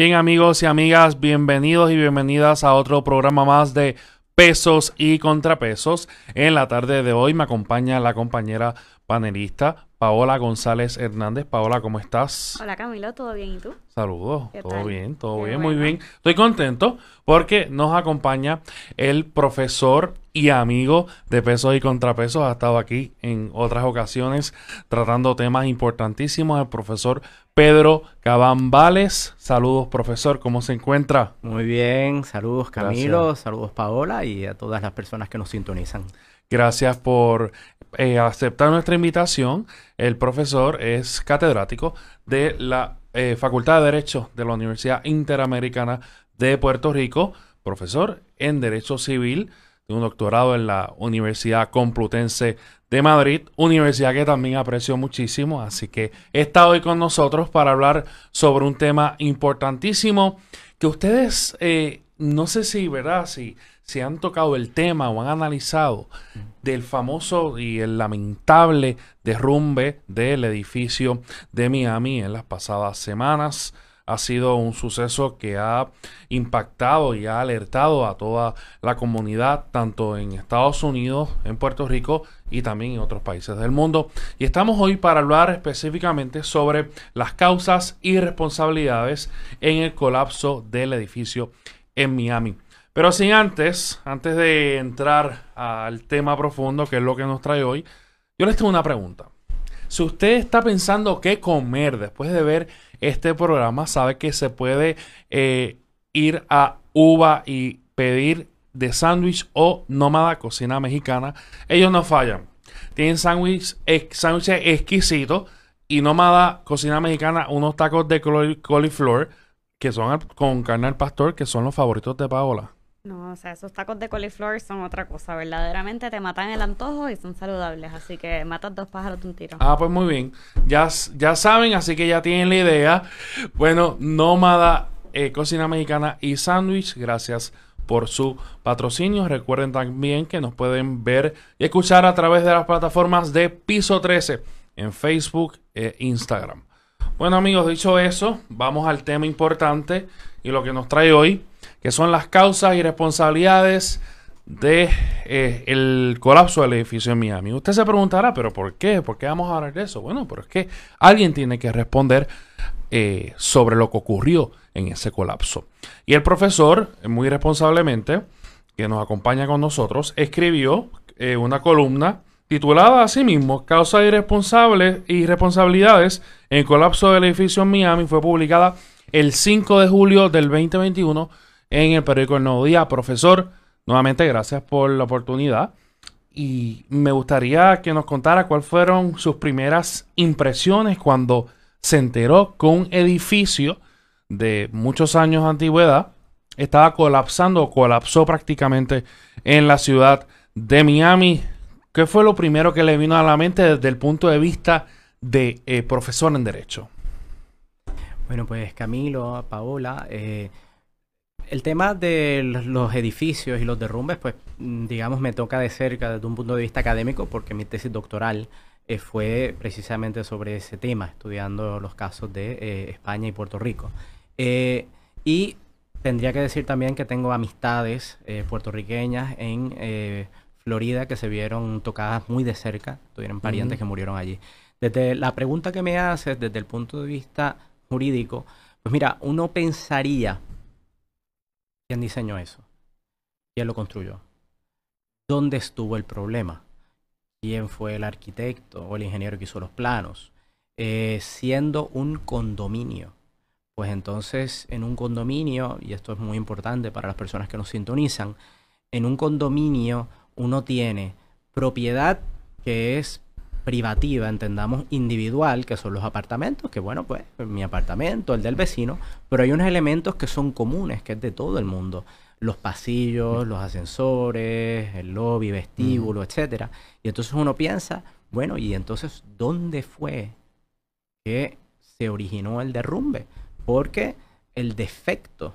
Bien amigos y amigas, bienvenidos y bienvenidas a otro programa más de pesos y contrapesos. En la tarde de hoy me acompaña la compañera panelista Paola González Hernández. Paola, ¿cómo estás? Hola Camilo, ¿todo bien y tú? Saludos, todo bien, todo bien, muy bien. Estoy contento porque nos acompaña el profesor y amigo de pesos y contrapesos. Ha estado aquí en otras ocasiones tratando temas importantísimos. El profesor Pedro Cabambales. Saludos, profesor, ¿cómo se encuentra? Muy bien, saludos Camilo, saludos Paola y a todas las personas que nos sintonizan. Gracias por eh, aceptar nuestra invitación. El profesor es catedrático de la eh, Facultad de Derecho de la Universidad Interamericana de Puerto Rico, profesor en Derecho Civil, un doctorado en la Universidad Complutense de Madrid, universidad que también aprecio muchísimo, así que está hoy con nosotros para hablar sobre un tema importantísimo que ustedes, eh, no sé si, ¿verdad? Si, si han tocado el tema o han analizado del famoso y el lamentable derrumbe del edificio de Miami en las pasadas semanas ha sido un suceso que ha impactado y ha alertado a toda la comunidad, tanto en Estados Unidos, en Puerto Rico y también en otros países del mundo. Y estamos hoy para hablar específicamente sobre las causas y responsabilidades en el colapso del edificio en Miami. Pero sin antes, antes de entrar al tema profundo, que es lo que nos trae hoy, yo les tengo una pregunta. Si usted está pensando qué comer después de ver este programa, sabe que se puede eh, ir a Uva y pedir de sándwich o nómada cocina mexicana. Ellos no fallan. Tienen sándwiches exquisitos y nómada cocina mexicana, unos tacos de coliflor que son con carne al pastor, que son los favoritos de Paola. No, o sea, esos tacos de coliflor son otra cosa. Verdaderamente te matan el antojo y son saludables. Así que matas dos pájaros de un tiro. Ah, pues muy bien. Ya, ya saben, así que ya tienen la idea. Bueno, Nómada eh, Cocina Mexicana y Sándwich, gracias por su patrocinio. Recuerden también que nos pueden ver y escuchar a través de las plataformas de Piso 13 en Facebook e Instagram. Bueno amigos, dicho eso, vamos al tema importante y lo que nos trae hoy que son las causas y responsabilidades de eh, colapso del edificio en Miami. Usted se preguntará, pero ¿por qué? ¿Por qué vamos a hablar de eso? Bueno, pero es que alguien tiene que responder eh, sobre lo que ocurrió en ese colapso. Y el profesor, muy responsablemente, que nos acompaña con nosotros, escribió eh, una columna titulada así mismo, Causas irresponsables y responsabilidades en el colapso del edificio en Miami, fue publicada el 5 de julio del 2021 en el periódico El Nuevo Día. Profesor, nuevamente gracias por la oportunidad. Y me gustaría que nos contara cuáles fueron sus primeras impresiones cuando se enteró que un edificio de muchos años de antigüedad estaba colapsando o colapsó prácticamente en la ciudad de Miami. ¿Qué fue lo primero que le vino a la mente desde el punto de vista de eh, profesor en Derecho? Bueno, pues Camilo, Paola, eh, el tema de los edificios y los derrumbes, pues mm, digamos me toca de cerca desde un punto de vista académico porque mi tesis doctoral eh, fue precisamente sobre ese tema, estudiando los casos de eh, España y Puerto Rico. Eh, y tendría que decir también que tengo amistades puertorriqueñas en Florida que se vieron tocadas muy de cerca, tuvieron parientes que murieron allí. Desde la pregunta que me haces, desde el punto de vista jurídico, pues mira, uno pensaría ¿Quién diseñó eso? ¿Quién lo construyó? ¿Dónde estuvo el problema? ¿Quién fue el arquitecto o el ingeniero que hizo los planos? Eh, siendo un condominio, pues entonces en un condominio, y esto es muy importante para las personas que nos sintonizan, en un condominio uno tiene propiedad que es privativa, entendamos individual, que son los apartamentos, que bueno, pues mi apartamento, el del vecino, pero hay unos elementos que son comunes, que es de todo el mundo. Los pasillos, los ascensores, el lobby, vestíbulo, etcétera. Y entonces uno piensa, bueno, ¿y entonces dónde fue que se originó el derrumbe? Porque el defecto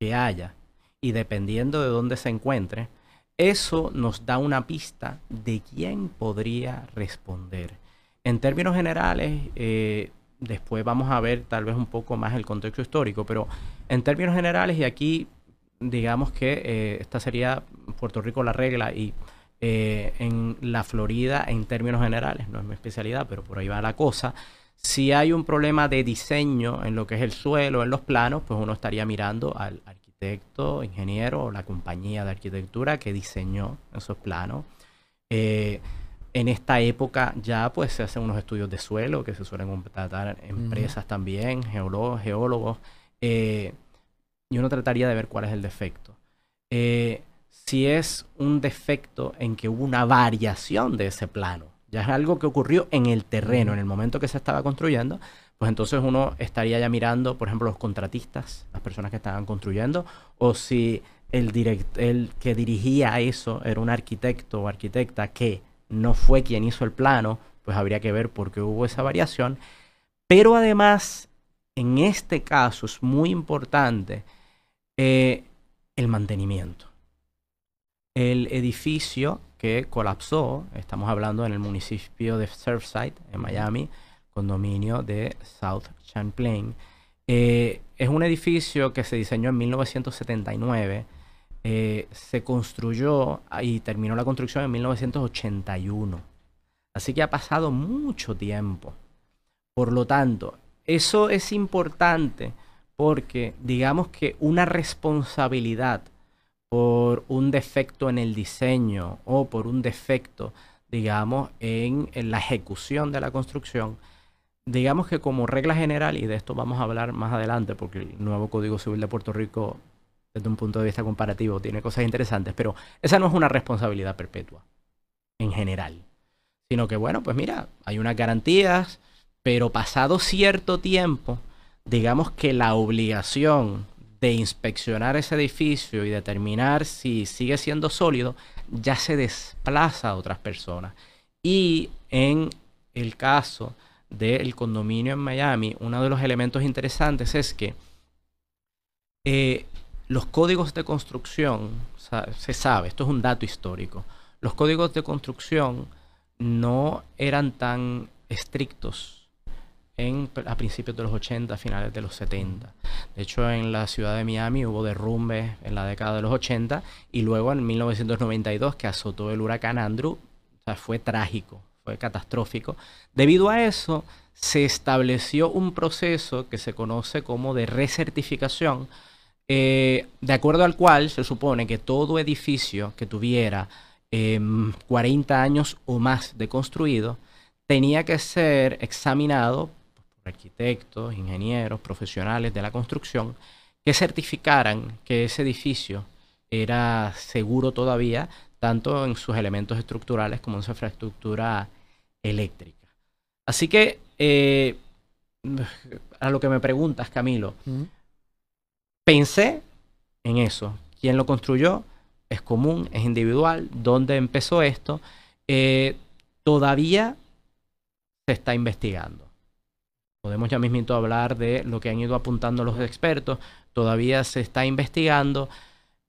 que haya, y dependiendo de dónde se encuentre, eso nos da una pista de quién podría responder. En términos generales, eh, después vamos a ver tal vez un poco más el contexto histórico, pero en términos generales, y aquí digamos que eh, esta sería Puerto Rico la regla y eh, en la Florida en términos generales, no es mi especialidad, pero por ahí va la cosa. Si hay un problema de diseño en lo que es el suelo, en los planos, pues uno estaría mirando al arquitecto, ingeniero o la compañía de arquitectura que diseñó esos planos. Eh, en esta época ya pues se hacen unos estudios de suelo que se suelen contratar empresas también, geólogos, geólogos. Eh, y uno trataría de ver cuál es el defecto. Eh, si es un defecto en que hubo una variación de ese plano, ya es algo que ocurrió en el terreno, en el momento que se estaba construyendo, pues entonces uno estaría ya mirando, por ejemplo, los contratistas, las personas que estaban construyendo, o si el, direct, el que dirigía eso era un arquitecto o arquitecta que no fue quien hizo el plano, pues habría que ver por qué hubo esa variación. Pero además, en este caso es muy importante eh, el mantenimiento. El edificio que colapsó, estamos hablando en el municipio de Surfside, en Miami, condominio de South Champlain. Eh, es un edificio que se diseñó en 1979, eh, se construyó y terminó la construcción en 1981. Así que ha pasado mucho tiempo. Por lo tanto, eso es importante porque digamos que una responsabilidad por un defecto en el diseño o por un defecto, digamos, en, la ejecución de la construcción, digamos que como regla general, y de esto vamos a hablar más adelante, porque el nuevo Código Civil de Puerto Rico, desde un punto de vista comparativo, tiene cosas interesantes, pero esa no es una responsabilidad perpetua, en general, sino que, bueno, pues mira, hay unas garantías, pero pasado cierto tiempo, digamos que la obligación de inspeccionar ese edificio y determinar si sigue siendo sólido ya se desplaza a otras personas. Y en el caso del condominio en Miami, uno de los elementos interesantes es que eh, los códigos de construcción, se sabe, esto es un dato histórico, los códigos de construcción no eran tan estrictos a principios de los 80, finales de los 70. De hecho, en la ciudad de Miami hubo derrumbes en la década de los 80 y luego en 1992 que azotó el huracán Andrew, fue trágico, catastrófico. Debido a eso, se estableció un proceso que se conoce como de recertificación, eh, de acuerdo al cual se supone que todo edificio que tuviera 40 em, años o más de construido tenía que ser examinado arquitectos, ingenieros, profesionales de la construcción, que certificaran que ese edificio era seguro todavía, tanto en sus elementos estructurales como en su infraestructura eléctrica. Así que, eh, a lo que me preguntas, Camilo, pensé en eso. ¿Quién lo construyó? Es común, es individual. ¿Dónde empezó esto? Eh, todavía se está investigando. Podemos ya mismito hablar de lo que han ido apuntando los expertos. Todavía se está investigando.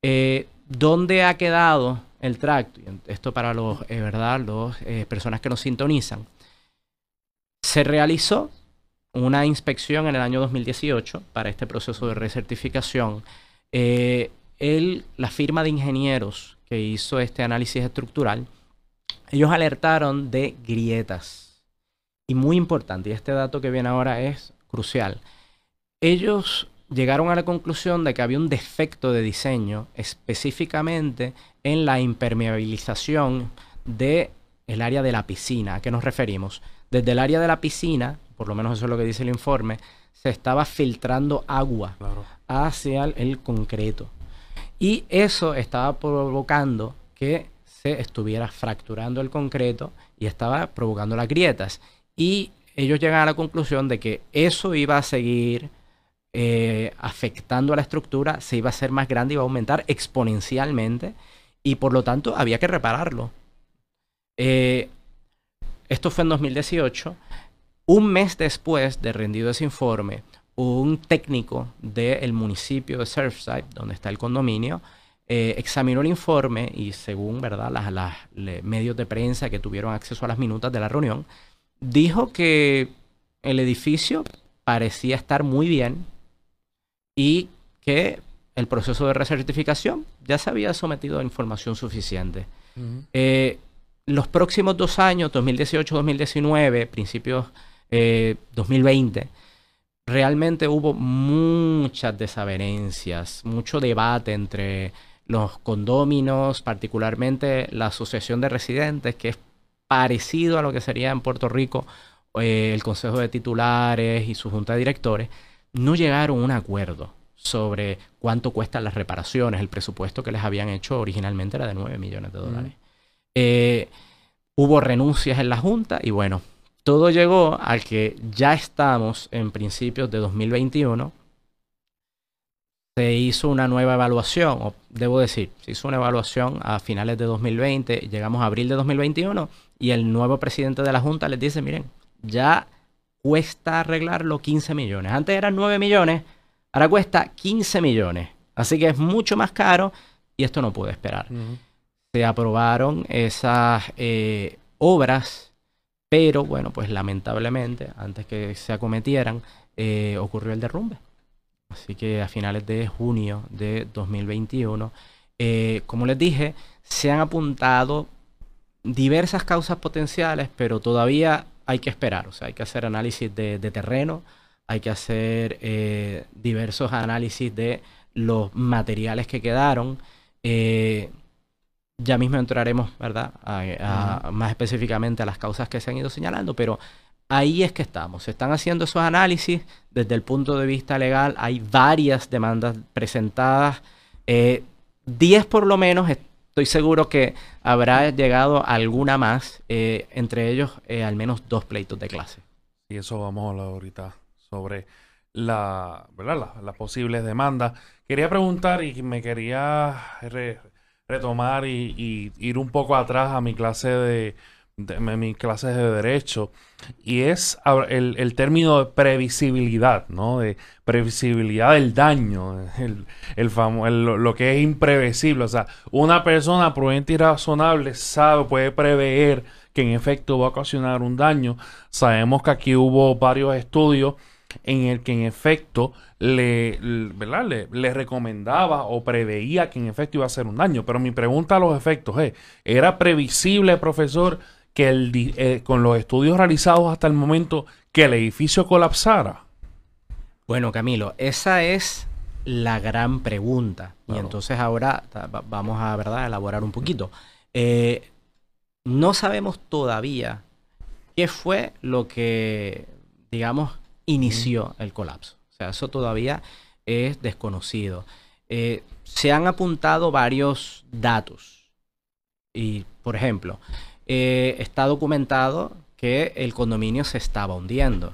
Eh, ¿Dónde ha quedado el tracto? Esto para los, eh, ¿verdad? Los eh, personas que nos sintonizan. Se realizó una inspección en el año 2018 para este proceso de recertificación. El, la firma de ingenieros que hizo este análisis estructural, ellos alertaron de grietas y muy importante, y este dato que viene ahora es crucial, ellos llegaron a la conclusión de que había un defecto de diseño específicamente en la impermeabilización del el área de la piscina. ¿A qué nos referimos? Desde el área de la piscina, por lo menos eso es lo que dice el informe, se estaba filtrando agua hacia el concreto. Y eso estaba provocando que se estuviera fracturando el concreto y estaba provocando las grietas. Y ellos llegan a la conclusión de que eso iba a seguir eh, afectando a la estructura, se iba a hacer más grande, iba a aumentar exponencialmente y por lo tanto había que repararlo. Eh, esto fue en 2018. Un mes después de rendido ese informe, un técnico del municipio de Surfside, donde está el condominio, eh, examinó el informe y según ¿verdad? Las, medios de prensa que tuvieron acceso a las minutas de la reunión, dijo que el edificio parecía estar muy bien y que el proceso de recertificación ya se había sometido a información suficiente. Eh, los próximos dos años, 2018-2019, principios 2020, eh, realmente hubo muchas desavenencias, mucho debate entre los condóminos, particularmente la Asociación de Residentes, que es parecido a lo que sería en Puerto Rico eh, el Consejo de Titulares y su Junta de Directores, no llegaron a un acuerdo sobre cuánto cuestan las reparaciones. El presupuesto que les habían hecho originalmente era de 9 millones de dólares. Eh, hubo renuncias en la Junta y bueno, todo llegó al que ya estamos en principios de 2021. Se hizo una nueva evaluación, o debo decir, se hizo una evaluación a finales de 2020, llegamos a abril de 2021 y el nuevo presidente de la Junta les dice, miren, ya cuesta arreglarlo 15 millones. Antes eran 9 millones, ahora cuesta 15 millones. Así que es mucho más caro y esto no puede esperar. Se aprobaron esas eh, obras, pero bueno, pues lamentablemente, antes que se acometieran, eh, ocurrió el derrumbe. Así que a finales de junio de 2021, eh, como les dije, se han apuntado diversas causas potenciales, pero todavía hay que esperar, o sea, hay que hacer análisis de, terreno, hay que hacer eh, diversos análisis de los materiales que quedaron. Eh, ya mismo entraremos, ¿verdad? Más específicamente a las causas que se han ido señalando, pero ahí es que estamos. Se están haciendo esos análisis desde el punto de vista legal. Hay varias demandas presentadas. 10 eh, por lo menos Estoy seguro que habrá llegado alguna más, eh, entre ellos eh, al menos dos pleitos de clase. Y eso vamos a hablar ahorita sobre la, las posibles demandas. Quería preguntar y me quería retomar y, ir un poco atrás a mi clase de, de, clases de derecho y es el, el, término de previsibilidad, ¿no? De previsibilidad del daño, el, el, lo que es imprevisible. O sea, una persona prudente y razonable sabe, puede prever que en efecto va a ocasionar un daño. Sabemos que aquí hubo varios estudios en el que en efecto le, ¿verdad? Le, le, recomendaba o preveía que en efecto iba a hacer un daño. Pero mi pregunta a los efectos es, ¿era previsible, profesor, que el, eh, con los estudios realizados hasta el momento que el edificio colapsara? Bueno, Camilo, esa es la gran pregunta. Y entonces ahora vamos a ¿verdad? elaborar un poquito. Eh, no sabemos todavía qué fue lo que, digamos, inició el colapso. O sea, eso todavía es desconocido. Eh, se han apuntado varios datos. Y, por ejemplo, eh, está documentado que el condominio se estaba hundiendo.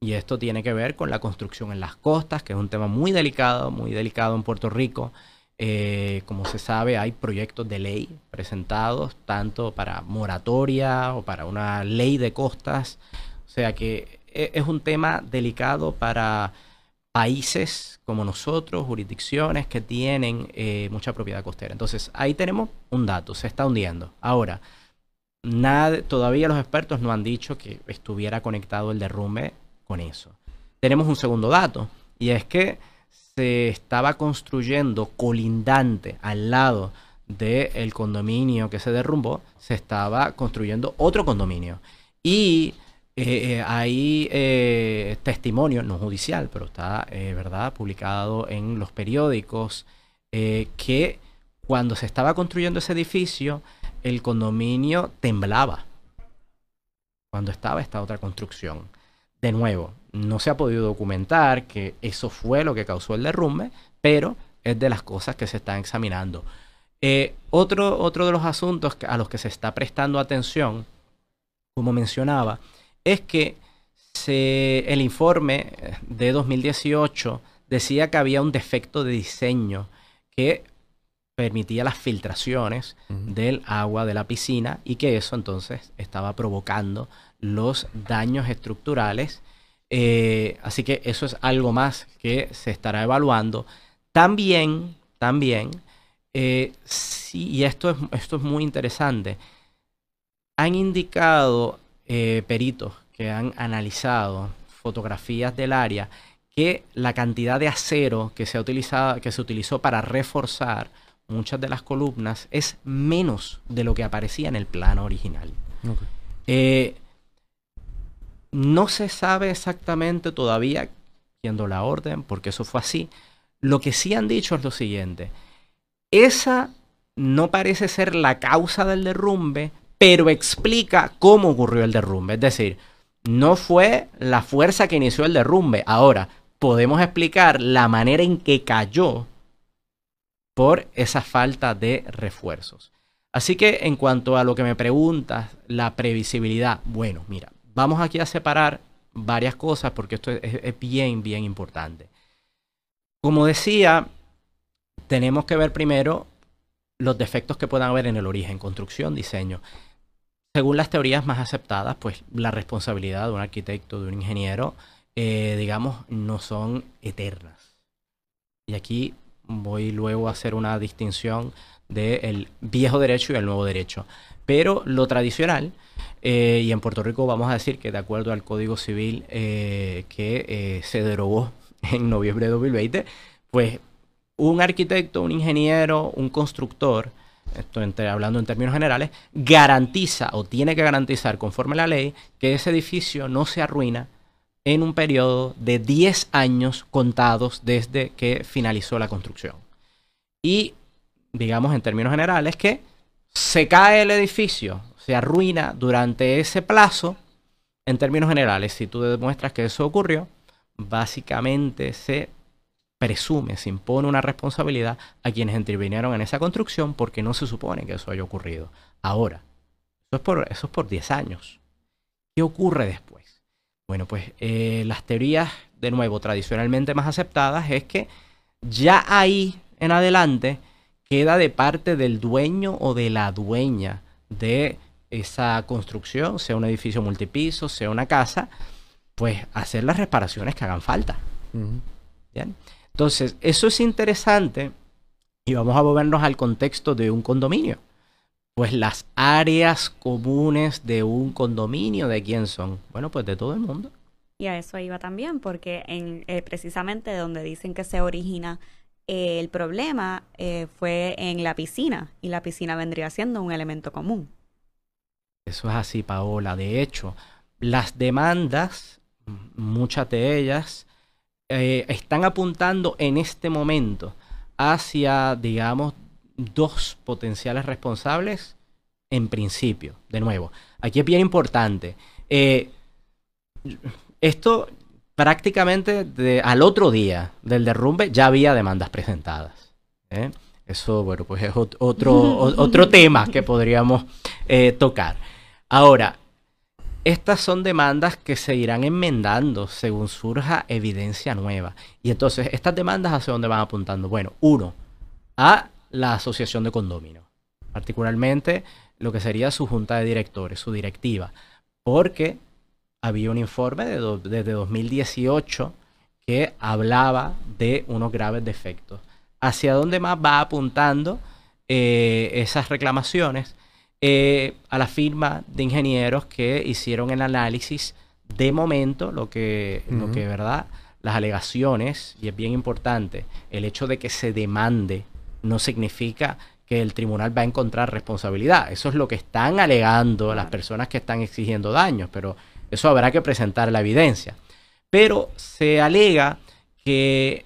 Y esto tiene que ver con la construcción en las costas, que es un tema muy delicado, muy delicado en Puerto Rico. Eh, como se sabe, hay proyectos de ley presentados tanto para moratoria o para una ley de costas. O sea que es un tema delicado para países como nosotros, jurisdicciones que tienen eh, mucha propiedad costera. Entonces, ahí tenemos un dato, se está hundiendo. Ahora, Nada, todavía los expertos no han dicho que estuviera conectado el derrumbe con eso. Tenemos un segundo dato, y es que se estaba construyendo colindante al lado del condominio que se derrumbó, se estaba construyendo otro condominio. Y eh, eh, hay eh, testimonio, no judicial, pero está, ¿verdad?, publicado en los periódicos, que cuando se estaba construyendo ese edificio, el condominio temblaba cuando estaba esta otra construcción. De nuevo, no se ha podido documentar que eso fue lo que causó el derrumbe, pero es de las cosas que se están examinando. Eh, otro, otro de los asuntos a los que se está prestando atención, como mencionaba, es que el informe de 2018 decía que había un defecto de diseño que permitía las filtraciones del agua de la piscina y que eso entonces estaba provocando los daños estructurales. Eh, así que eso es algo más que se estará evaluando. También, también, eh, sí, y esto es, esto es muy interesante, han indicado eh, peritos que han analizado fotografías del área que la cantidad de acero que se, ha utilizado, que se utilizó para reforzar muchas de las columnas es menos de lo que aparecía en el plano original. Eh, no se sabe exactamente todavía, siendo la orden, porque eso fue así. Lo que sí han dicho es lo siguiente. Esa no parece ser la causa del derrumbe, pero explica cómo ocurrió el derrumbe. Es decir, no fue la fuerza que inició el derrumbe. Ahora, podemos explicar la manera en que cayó por esa falta de refuerzos. Así que en cuanto a lo que me preguntas, la previsibilidad, bueno, mira, vamos aquí a separar varias cosas porque esto es, bien, bien importante. Como decía, tenemos que ver primero los defectos que puedan haber en el origen, construcción, diseño. Según las teorías más aceptadas, pues la responsabilidad de un arquitecto, de un ingeniero, eh, digamos, no son eternas. Y aquí voy luego a hacer una distinción del viejo derecho y el nuevo derecho. Pero lo tradicional, eh, y en Puerto Rico vamos a decir que de acuerdo al Código Civil eh, que se derogó en noviembre de 2020, pues un arquitecto, un ingeniero, un constructor, estoy hablando en términos generales, garantiza o tiene que garantizar conforme a la ley que ese edificio no se arruina en un periodo de 10 años contados desde que finalizó la construcción. Y digamos en términos generales que se cae el edificio, se arruina durante ese plazo, en términos generales, si tú demuestras que eso ocurrió, básicamente se presume, se impone una responsabilidad a quienes intervinieron en esa construcción porque no se supone que eso haya ocurrido. Ahora, eso es por, eso es por 10 años. ¿Qué ocurre después? Bueno, pues eh, las teorías, de nuevo, tradicionalmente más aceptadas es que ya ahí en adelante queda de parte del dueño o de la dueña de esa construcción, sea un edificio multipiso, sea una casa, pues hacer las reparaciones que hagan falta. ¿Bien? Entonces, eso es interesante y vamos a movernos al contexto de un condominio. Pues las áreas comunes de un condominio, ¿de quién son? Bueno, pues de todo el mundo. Y a eso iba también, porque en, eh, precisamente donde dicen que se origina eh, el problema eh, fue en la piscina, y la piscina vendría siendo un elemento común. Eso es así, Paola. De hecho, las demandas, muchas de ellas, eh, están apuntando en este momento hacia, digamos, dos potenciales responsables en principio. De nuevo, aquí es bien importante. Eh, esto prácticamente al otro día del derrumbe ya había demandas presentadas. ¿eh? Eso, bueno, pues es otro, otro tema que podríamos tocar. Ahora, estas son demandas que se irán enmendando según surja evidencia nueva. Y entonces, ¿estas demandas hacia dónde van apuntando? Bueno, uno, a la asociación de condominio, particularmente lo que sería su junta de directores, su directiva, porque había un informe de desde 2018 que hablaba de unos graves defectos. ¿Hacia dónde más va apuntando eh, esas reclamaciones? Eh, a la firma de ingenieros que hicieron el análisis de momento, lo que, lo que verdad, las alegaciones, y es bien importante, el hecho de que se demande no significa que el tribunal va a encontrar responsabilidad. Eso es lo que están alegando las personas que están exigiendo daños, pero eso habrá que presentar la evidencia. Pero se alega que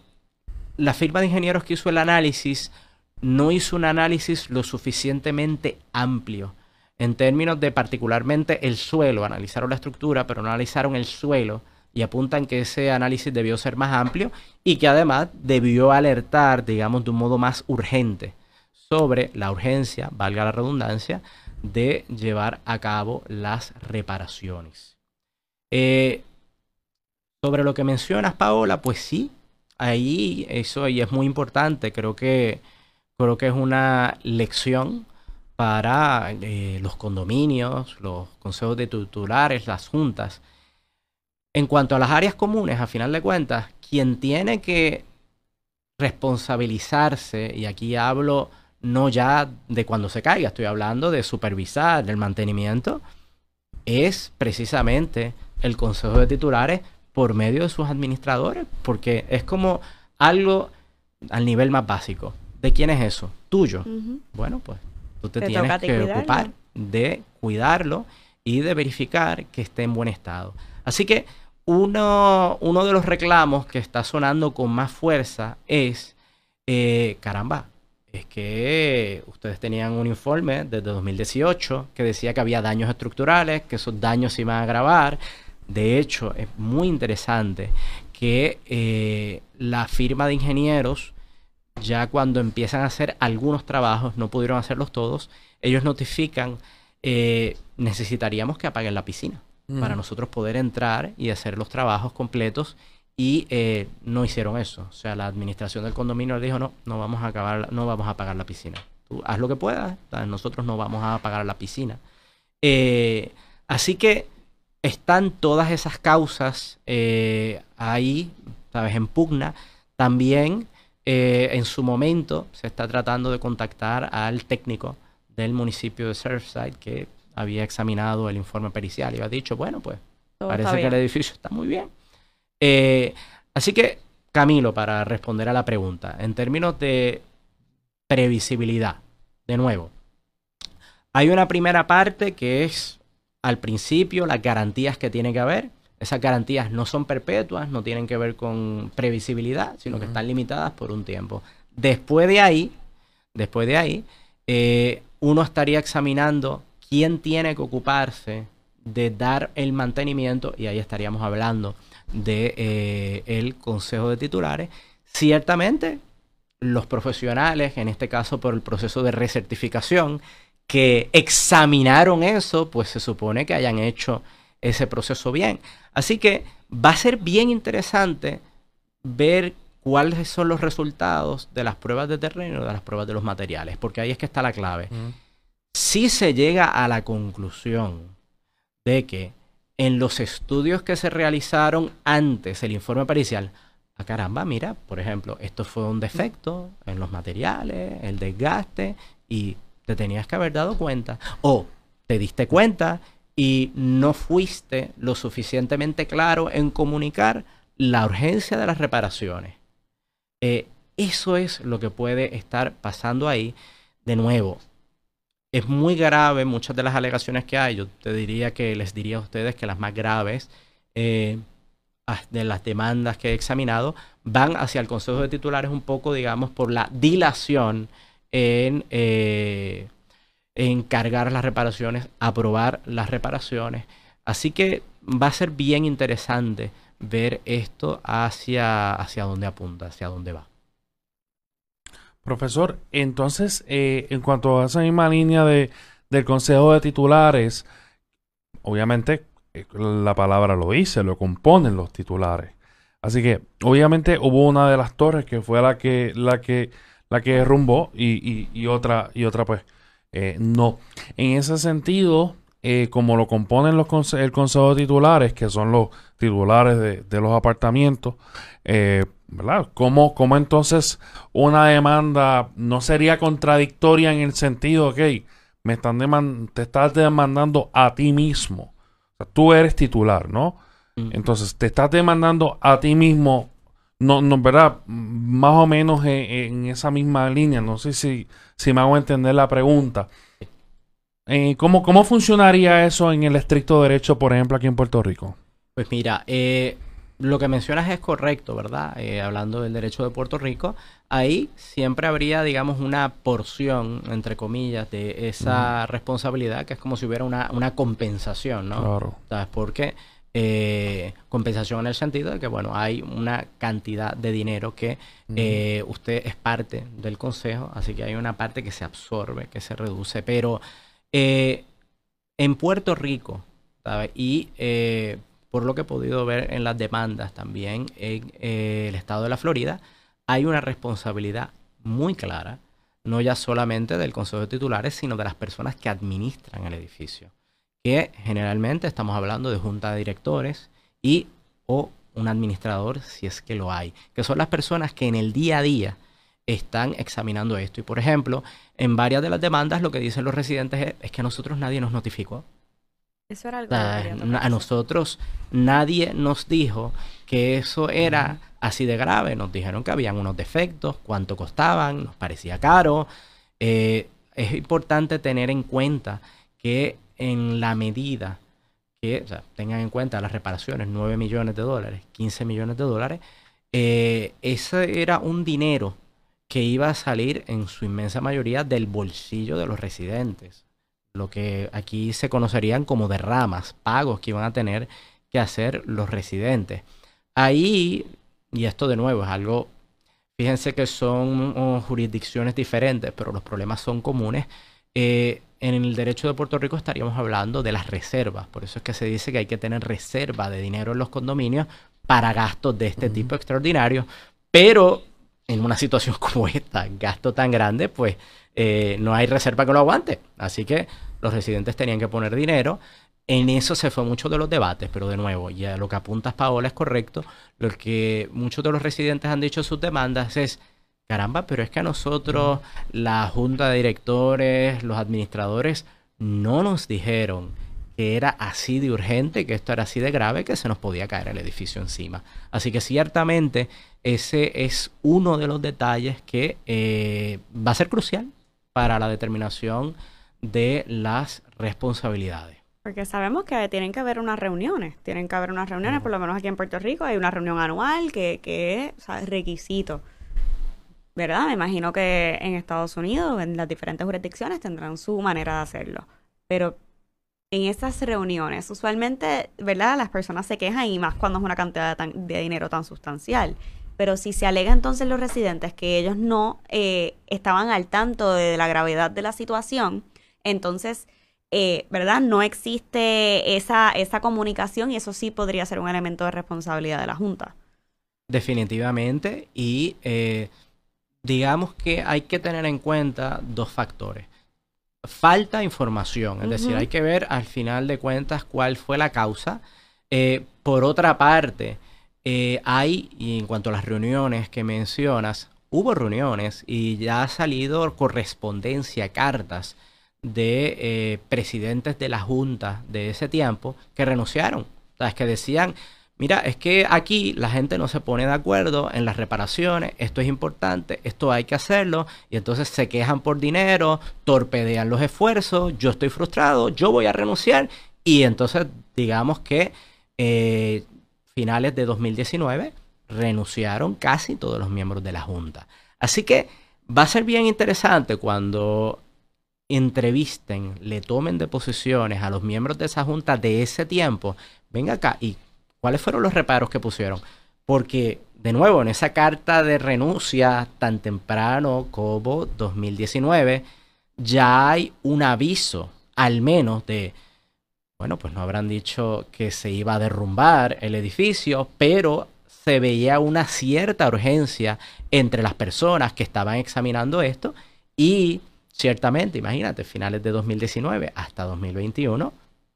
la firma de ingenieros que hizo el análisis no hizo un análisis lo suficientemente amplio en términos de particularmente el suelo. Analizaron la estructura, pero no analizaron el suelo y apuntan que ese análisis debió ser más amplio y que además debió alertar, digamos, de un modo más urgente sobre la urgencia, valga la redundancia, de llevar a cabo las reparaciones. Eh, sobre lo que mencionas, Paola, pues sí, ahí eso ahí es muy importante. Creo que Creo que es una lección para eh, los condominios, los consejos de titulares, las juntas. En cuanto a las áreas comunes, a final de cuentas, quien tiene que responsabilizarse, y aquí hablo no ya de cuando se caiga, estoy hablando de supervisar, del mantenimiento, es precisamente el consejo de titulares por medio de sus administradores, porque es como algo al nivel más básico. ¿De quién es eso? Tuyo. Bueno, pues tú te, tienes que ocupar de cuidarlo y de verificar que esté en buen estado. Así que uno, uno de los reclamos que está sonando con más fuerza es, eh, caramba, es que ustedes tenían un informe desde 2018 que decía que había daños estructurales, que esos daños se iban a agravar. De hecho, es muy interesante que eh, la firma de ingenieros, ya cuando empiezan a hacer algunos trabajos, no pudieron hacerlos todos, ellos notifican, eh, necesitaríamos que apaguen la piscina para nosotros poder entrar y hacer los trabajos completos y eh, no hicieron eso. O sea, la administración del condominio le dijo, no, no vamos a acabar, no vamos a pagar la piscina. Tú haz lo que puedas, nosotros no vamos a pagar la piscina. Eh, así que están todas esas causas ahí, ¿sabes? En pugna. También en su momento se está tratando de contactar al técnico del municipio de Surfside que había examinado el informe pericial y ha dicho, bueno, pues parece que el edificio está muy bien eh, así que, Camilo, para responder a la pregunta, en términos de previsibilidad, de nuevo, hay una primera parte que es al principio las garantías que tiene que haber. Esas garantías no son perpetuas, no tienen que ver con previsibilidad, sino que están limitadas por un tiempo. Después de ahí, después de ahí, eh, uno estaría examinando quién tiene que ocuparse de dar el mantenimiento y ahí estaríamos hablando de eh, el consejo de titulares. Ciertamente, los profesionales, en este caso por el proceso de recertificación, que examinaron eso, pues se supone que hayan hecho ese proceso bien. Así que va a ser bien interesante ver cuáles son los resultados de las pruebas de terreno, de las pruebas de los materiales, porque ahí es que está la clave. Si se llega a la conclusión de que en los estudios que se realizaron antes el informe pericial, ah, caramba, mira, por ejemplo, esto fue un defecto en los materiales, el desgaste, y te tenías que haber dado cuenta. O te diste cuenta y no fuiste lo suficientemente claro en comunicar la urgencia de las reparaciones. Eh, eso es lo que puede estar pasando ahí. De nuevo, es muy grave muchas de las alegaciones que hay. Yo te diría que les diría a ustedes que las más graves eh, de las demandas que he examinado van hacia el Consejo de Titulares un poco, digamos, por la dilación en, eh, en cargar las reparaciones, aprobar las reparaciones. Así que va a ser bien interesante ver esto hacia, hacia dónde apunta, hacia dónde va. Profesor, entonces, eh, en cuanto a esa misma línea de, del Consejo de Titulares, obviamente eh, la palabra lo dice, lo componen los titulares. Así que, obviamente, hubo una de las torres que fue la que, la que, la que derrumbó y, y, otra, y otra, pues, eh, no. En ese sentido, como lo componen los el Consejo de Titulares, que son los titulares de, de los apartamentos, eh, ¿verdad? ¿Cómo, ¿Cómo, entonces una demanda no sería contradictoria en el sentido, ok, me están te estás demandando a ti mismo? O sea, tú eres titular, ¿no? Mm. Entonces, te estás demandando a ti mismo, no, no ¿verdad? Más o menos en, esa misma línea, no sé si, si me hago entender la pregunta. Eh, ¿cómo, ¿Cómo funcionaría eso en el estricto derecho, por ejemplo, aquí en Puerto Rico? Pues mira, eh, lo que mencionas es correcto, ¿verdad? Eh, hablando del derecho de Puerto Rico, ahí siempre habría, digamos, una porción, entre comillas, de esa responsabilidad, que es como si hubiera una, una compensación, ¿no? Claro. ¿Sabes por qué? Eh, compensación en el sentido de que, bueno, hay una cantidad de dinero que eh, usted es parte del consejo, así que hay una parte que se absorbe, que se reduce, pero en Puerto Rico, ¿sabes? Y por lo que he podido ver en las demandas también en eh, el estado de la Florida, hay una responsabilidad muy clara, no ya solamente del Consejo de Titulares, sino de las personas que administran el edificio, que generalmente estamos hablando de junta de directores y o un administrador si es que lo hay, que son las personas que en el día a día están examinando esto. Y por ejemplo, en varias de las demandas lo que dicen los residentes es, es que a nosotros nadie nos notificó Eso era algo a nosotros nadie nos dijo que nosotros nadie nos dijo que eso era así de grave. Nos dijeron que habían unos defectos, cuánto costaban, nos parecía caro. Eh, es importante tener en cuenta que en la medida que tengan en cuenta las reparaciones, 9 millones de dólares, 15 millones de dólares, eh, ese era un dinero que iba a salir en su inmensa mayoría del bolsillo de los residentes. Lo que aquí se conocerían como derramas, pagos que iban a tener que hacer los residentes. Ahí, y esto de nuevo es algo, fíjense que son oh, jurisdicciones diferentes, pero los problemas son comunes. Eh, en el derecho de Puerto Rico estaríamos hablando de las reservas. Por eso es que se dice que hay que tener reserva de dinero en los condominios para gastos de este tipo extraordinarios. Pero en una situación como esta, gasto tan grande, pues eh, no hay reserva que lo aguante. Así que los residentes tenían que poner dinero. En eso se fue mucho de los debates, pero de nuevo, ya lo que apuntas Paola es correcto. Lo que muchos de los residentes han dicho en sus demandas es, caramba, pero es que a nosotros, la junta de directores, los administradores, no nos dijeron que era así de urgente, que esto era así de grave, que se nos podía caer el edificio encima. Así que ciertamente ese es uno de los detalles que eh, va a ser crucial para la determinación de las responsabilidades. Porque sabemos que tienen que haber unas reuniones, tienen que haber unas reuniones, por lo menos aquí en Puerto Rico hay una reunión anual que, que es requisito. ¿Verdad? Me imagino que en Estados Unidos, en las diferentes jurisdicciones, tendrán su manera de hacerlo. Pero en esas reuniones, usualmente, ¿verdad? Las personas se quejan y más cuando es una cantidad de, dinero tan sustancial. Pero si se alega entonces los residentes que ellos no eh, estaban al tanto de la gravedad de la situación, entonces, eh, ¿verdad? No existe esa, esa comunicación y eso sí podría ser un elemento de responsabilidad de la Junta. Definitivamente. Y eh, digamos que hay que tener en cuenta dos factores falta información, es decir, hay que ver al final de cuentas cuál fue la causa. Eh, por otra parte, eh, hay, y en cuanto a las reuniones que mencionas, hubo reuniones y ya ha salido correspondencia, cartas de eh, presidentes de la Junta de ese tiempo que renunciaron. O sea, que decían, mira, es que aquí la gente no se pone de acuerdo en las reparaciones, esto es importante, esto hay que hacerlo, y entonces se quejan por dinero, torpedean los esfuerzos, yo estoy frustrado, yo voy a renunciar, y entonces digamos que eh, finales de 2019 renunciaron casi todos los miembros de la Junta. Así que va a ser bien interesante cuando entrevisten, le tomen deposiciones a los miembros de esa junta de ese tiempo, venga acá y ¿Cuáles fueron los reparos que pusieron? Porque, de nuevo, en esa carta de renuncia tan temprano como 2019, ya hay un aviso, al menos de, bueno, pues no habrán dicho que se iba a derrumbar el edificio, pero se veía una cierta urgencia entre las personas que estaban examinando esto y ciertamente, imagínate, finales de 2019 hasta 2021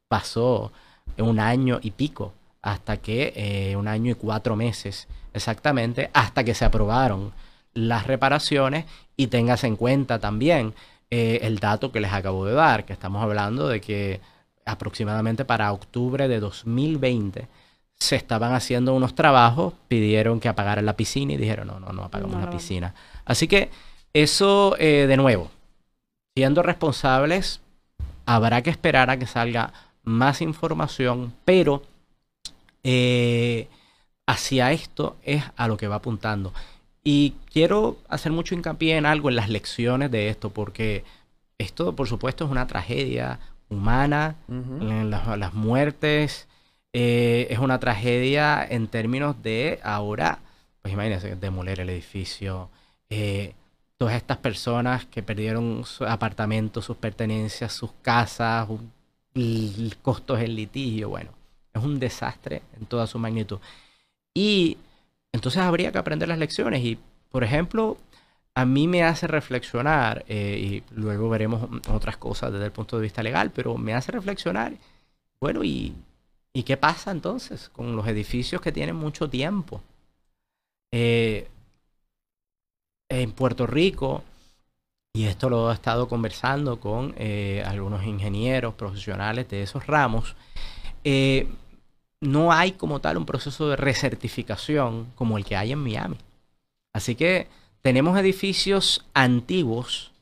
pasó un año y pico hasta que eh, un año y cuatro meses exactamente, hasta que se aprobaron las reparaciones y tengas en cuenta también eh, el dato que les acabo de dar, que estamos hablando de que aproximadamente para octubre de 2020 se estaban haciendo unos trabajos, pidieron que apagaran la piscina y dijeron, no, no, no apagamos la piscina. Así que eso, eh, de nuevo, siendo responsables, habrá que esperar a que salga más información, pero eh, hacia esto es a lo que va apuntando. Y quiero hacer mucho hincapié en algo, en las lecciones de esto, porque esto, por supuesto, es una tragedia humana, las, muertes, eh, es una tragedia en términos de ahora, pues imagínense, demoler el edificio, eh, todas estas personas que perdieron sus apartamentos, sus pertenencias, sus casas, costos en litigio, bueno es un desastre en toda su magnitud. Y entonces habría que aprender las lecciones. Y, por ejemplo, a mí me hace reflexionar, eh, y luego veremos otras cosas desde el punto de vista legal, pero me hace reflexionar, bueno, ¿y, ¿y qué pasa entonces con los edificios que tienen mucho tiempo? Eh, en Puerto Rico, y esto lo he estado conversando con eh, algunos ingenieros profesionales de esos ramos, eh, no hay como tal un proceso de recertificación como el que hay en Miami. Así que tenemos edificios antiguos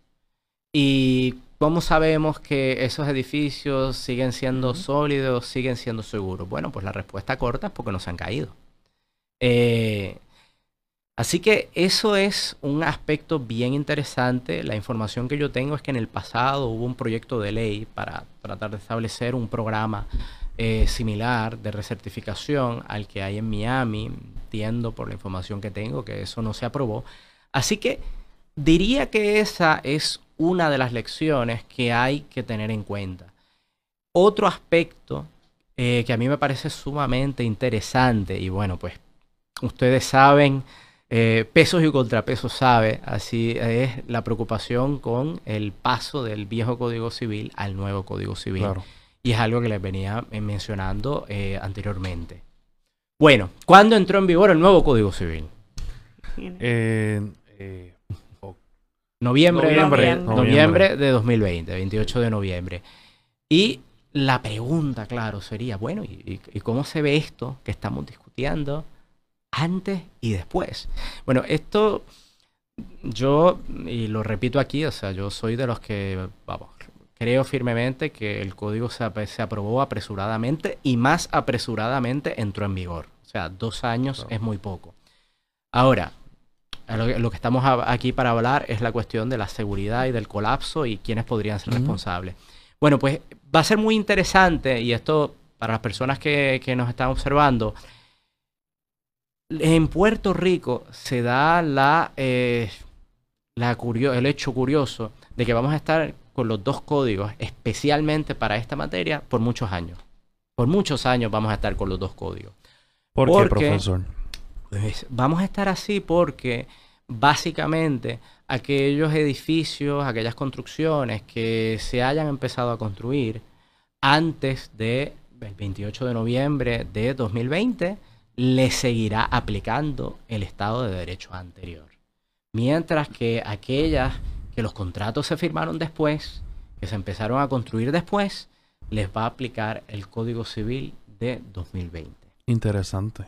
y ¿cómo sabemos que esos edificios siguen siendo sólidos, siguen siendo seguros? Bueno, pues la respuesta corta es porque no se han caído. Eh, Así que eso es un aspecto bien interesante. La información que yo tengo es que en el pasado hubo un proyecto de ley para tratar de establecer un programa eh, similar de recertificación al que hay en Miami. Entiendo por la información que tengo que eso no se aprobó. Así que diría que esa es una de las lecciones que hay que tener en cuenta. Otro aspecto eh, que a mí me parece sumamente interesante y bueno, pues ustedes saben eh, pesos y contrapesos sabe, así es la preocupación con el paso del viejo Código Civil al nuevo Código Civil. Y es algo que les venía eh, mencionando eh, anteriormente. Bueno, ¿cuándo entró en vigor el nuevo Código Civil? noviembre, noviembre, de 2020, 28 de noviembre. Y la pregunta, claro, sería, bueno, ¿y, y cómo se ve esto que estamos discutiendo? Antes y después. Bueno, esto yo, y lo repito aquí, o sea, yo soy de los que, vamos, creo firmemente que el código se, aprobó apresuradamente y más apresuradamente entró en vigor. O sea, dos años es muy poco. Ahora, lo, que estamos aquí para hablar es la cuestión de la seguridad y del colapso y quiénes podrían ser responsables. Bueno, pues va a ser muy interesante y esto para las personas que, que nos están observando, en Puerto Rico se da la, eh, la el hecho curioso de que vamos a estar con los dos códigos, especialmente para esta materia, por muchos años. Por muchos años vamos a estar con los dos códigos. ¿Por qué, profesor? Pues, vamos a estar así porque básicamente aquellos edificios, aquellas construcciones que se hayan empezado a construir antes del 28 de noviembre de 2020 le seguirá aplicando el Estado de Derecho anterior. Mientras que aquellas que los contratos se firmaron después, que se empezaron a construir después, les va a aplicar el Código Civil de 2020. Interesante.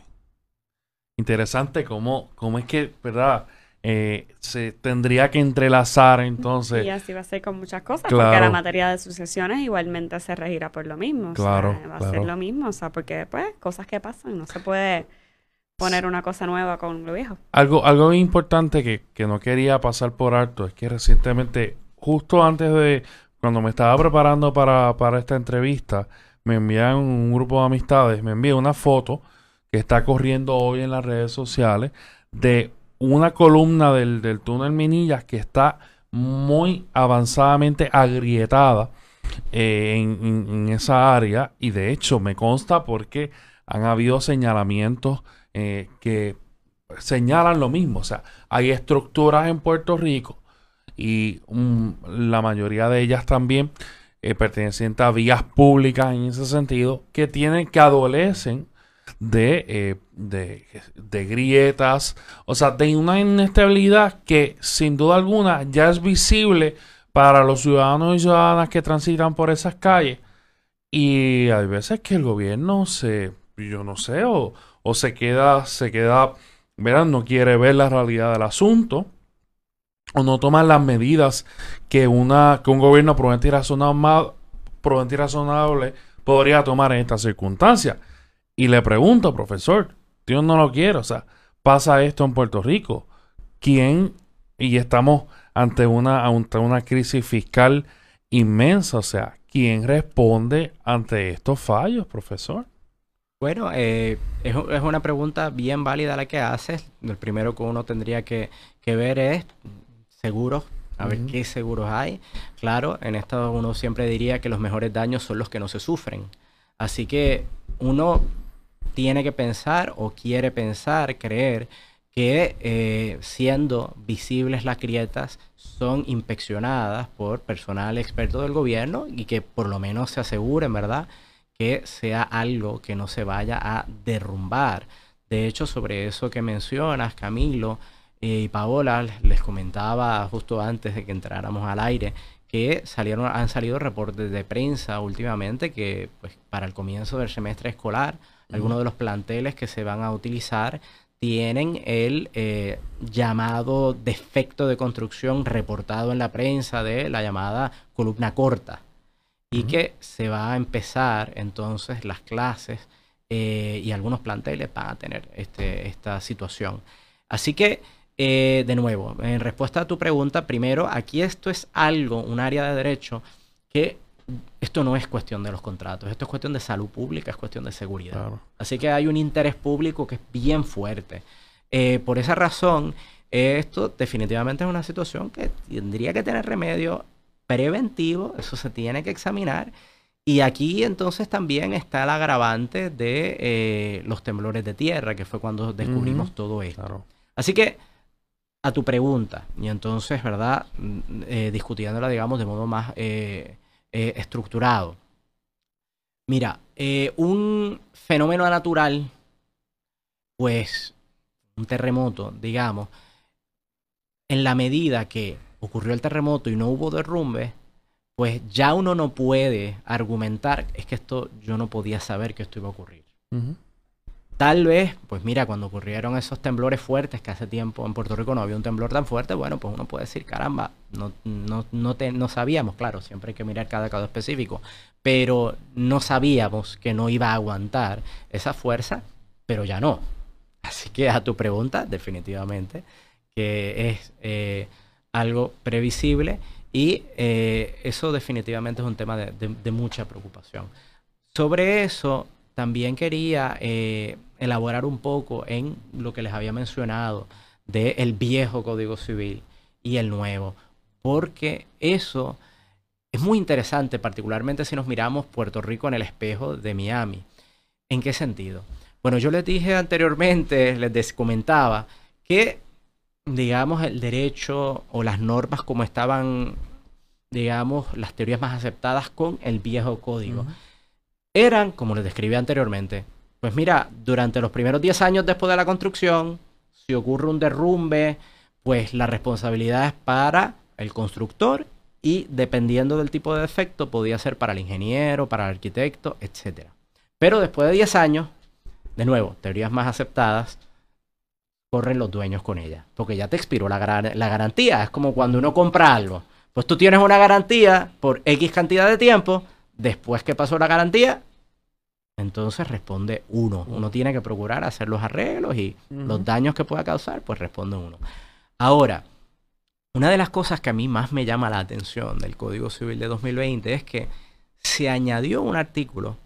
Interesante cómo, cómo es que, ¿verdad? Eh, se tendría que entrelazar entonces. Y así va a ser con muchas cosas, porque la materia de sucesiones igualmente se regirá por lo mismo. Claro. va a ser lo mismo, o sea, porque pues cosas que pasan, no se puede poner una cosa nueva con lo viejo. Algo, algo importante que, que no quería pasar por alto es que recientemente, justo antes de cuando me estaba preparando para, para esta entrevista, me envían un grupo de amistades, me envía una foto que está corriendo hoy en las redes sociales de una columna del, túnel Minillas que está muy avanzadamente agrietada eh, en, esa área y de hecho me consta porque han habido señalamientos eh, que señalan lo mismo. O sea, hay estructuras en Puerto Rico y la mayoría de ellas también eh, pertenecientes a vías públicas en ese sentido que tienen que adolecen eh, de, de, grietas, o sea, de una inestabilidad que sin duda alguna ya es visible para los ciudadanos y ciudadanas que transitan por esas calles. Y hay veces que el gobierno se, yo no sé, o, se queda, se queda, verán, no quiere ver la realidad del asunto, o no toma las medidas que, una, que un gobierno prudente y razonable, prudente y razonable podría tomar en estas circunstancias. Y le pregunto, profesor, Dios no lo quiere, o sea, pasa esto en Puerto Rico. ¿Quién? Y estamos ante una, ante una crisis fiscal inmensa, o sea, ¿quién responde ante estos fallos, profesor? Bueno, eh, es, es, una pregunta bien válida la que haces. El primero que uno tendría que, que ver es seguros, a ver qué seguros hay. Claro, en esto uno siempre diría que los mejores daños son los que no se sufren. Así que uno tiene que pensar o quiere pensar, creer que eh, siendo visibles las grietas son inspeccionadas por personal experto del gobierno y que por lo menos se aseguren, ¿verdad? Que sea algo que no se vaya a derrumbar. De hecho, sobre eso que mencionas, Camilo, eh, y Paola les comentaba justo antes de que entráramos al aire que salieron, han salido reportes de prensa últimamente que pues, para el comienzo del semestre escolar, algunos de los planteles que se van a utilizar tienen el eh, llamado defecto de construcción reportado en la prensa de la llamada columna corta y que se va a empezar entonces las clases eh, y algunos planteles van a tener este, esta situación. Así que, eh, de nuevo, en respuesta a tu pregunta, primero, aquí esto es algo, un área de derecho que esto no es cuestión de los contratos, esto es cuestión de salud pública, es cuestión de seguridad. Así que hay un interés público que es bien fuerte. Eh, por esa razón, esto definitivamente es una situación que tendría que tener remedio preventivo, eso se tiene que examinar. Y aquí entonces también está el agravante de eh, los temblores de tierra, que fue cuando descubrimos todo esto. Así que, a tu pregunta, y entonces, ¿verdad? Mm, eh, discutiéndola, digamos, de modo más eh, estructurado. Mira, un fenómeno natural, pues, un terremoto, digamos, en la medida que ocurrió el terremoto y no hubo derrumbe, pues ya uno no puede argumentar, es que esto yo no podía saber que esto iba a ocurrir. Tal vez, pues mira, cuando ocurrieron esos temblores fuertes, que hace tiempo en Puerto Rico no había un temblor tan fuerte, bueno, pues uno puede decir, caramba, no, no, no, no sabíamos, claro, siempre hay que mirar cada caso específico, pero no sabíamos que no iba a aguantar esa fuerza, pero ya no. Así que a tu pregunta, definitivamente, que es... Eh, algo previsible y eh, eso definitivamente es un tema de, mucha preocupación. Sobre eso, también quería eh, elaborar un poco en lo que les había mencionado del viejo Código Civil y el nuevo, porque eso es muy interesante, particularmente si nos miramos Puerto Rico en el espejo de Miami. ¿En qué sentido? Bueno, yo les dije anteriormente, les comentaba que digamos, el derecho o las normas como estaban, digamos, las teorías más aceptadas con el viejo código. Eran, como les describí anteriormente, pues mira, durante los primeros 10 años después de la construcción, si ocurre un derrumbe, pues la responsabilidad es para el constructor y dependiendo del tipo de defecto podía ser para el ingeniero, para el arquitecto, etc. Pero después de 10 años, de nuevo, teorías más aceptadas, corren los dueños con ella. Porque ya te expiró la, la garantía. Es como cuando uno compra algo. Pues tú tienes una garantía por X cantidad de tiempo. Después que pasó la garantía, entonces responde uno. Uno tiene que procurar hacer los arreglos y los daños que pueda causar, pues responde uno. Ahora, una de las cosas que a mí más me llama la atención del Código Civil de 2020 es que se añadió un artículo,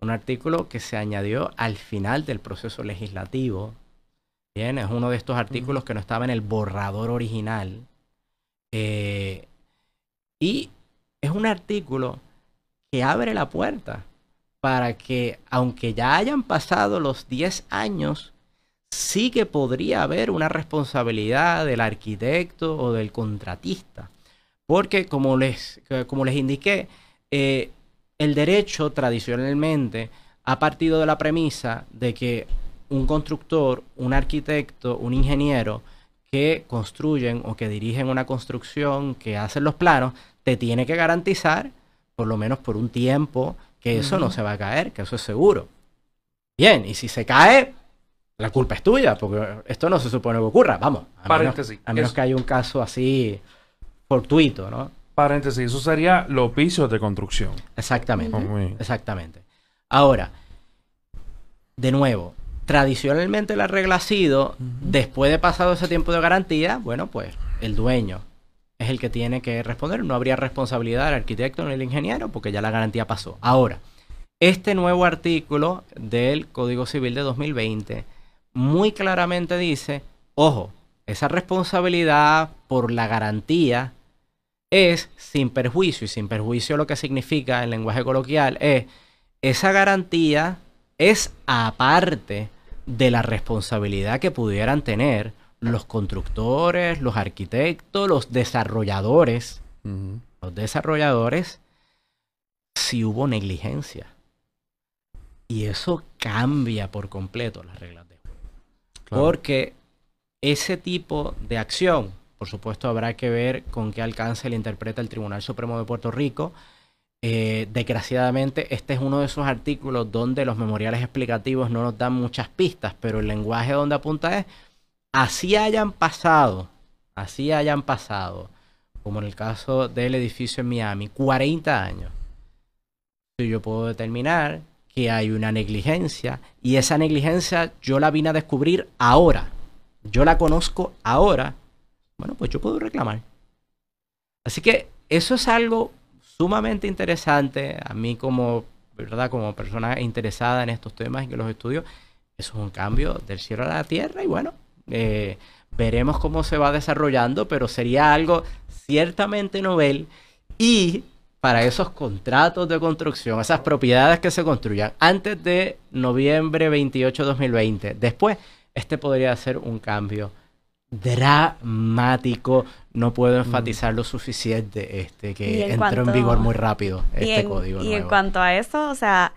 un artículo que se añadió al final del proceso legislativo Bien, es uno de estos artículos que no estaba en el borrador original. Eh, y es un artículo que abre la puerta para que, aunque ya hayan pasado los 10 años, sí que podría haber una responsabilidad del arquitecto o del contratista. Porque, como les, como les indiqué, eh, el derecho tradicionalmente ha partido de la premisa de que un constructor, un arquitecto, un ingeniero que construyen o que dirigen una construcción, que hacen los planos, te tiene que garantizar, por lo menos por un tiempo, que eso no se va a caer, que eso es seguro. Bien, y si se cae, la culpa es tuya, porque esto no se supone que ocurra. Vamos, a menos, a menos que haya un caso así fortuito, ¿no? Paréntesis, eso sería los vicios de construcción. Exactamente, exactamente. Ahora, de nuevo, Tradicionalmente la regla ha sido, después de pasado ese tiempo de garantía, bueno, pues el dueño es el que tiene que responder. No habría responsabilidad del arquitecto ni del ingeniero porque ya la garantía pasó. Ahora, este nuevo artículo del Código Civil de 2020 muy claramente dice, ojo, esa responsabilidad por la garantía es sin perjuicio y sin perjuicio lo que significa en lenguaje coloquial es esa garantía es aparte de la responsabilidad que pudieran tener los constructores, los arquitectos, los desarrolladores, los desarrolladores, si hubo negligencia. Y eso cambia por completo las reglas de juego. Porque ese tipo de acción, por supuesto, habrá que ver con qué alcance le interpreta el Tribunal Supremo de Puerto Rico. Eh, desgraciadamente, este es uno de esos artículos donde los memoriales explicativos no nos dan muchas pistas, pero el lenguaje donde apunta es, así hayan pasado, así hayan pasado, como en el caso del edificio en Miami, 40 años. Yo puedo determinar que hay una negligencia y esa negligencia yo la vine a descubrir ahora. Yo la conozco ahora. Bueno, pues yo puedo reclamar. Así que eso es algo sumamente interesante a mí como, ¿verdad? Como persona interesada en estos temas y que los estudio. Eso es un cambio del cielo a la tierra y bueno, eh, veremos cómo se va desarrollando, pero sería algo ciertamente novel y para esos contratos de construcción, esas propiedades que se construyan antes de noviembre 28 de 2020. Después, este podría ser un cambio dramático. No puedo enfatizar lo suficiente este que entró en vigor muy rápido este código. Y en cuanto a eso, o sea,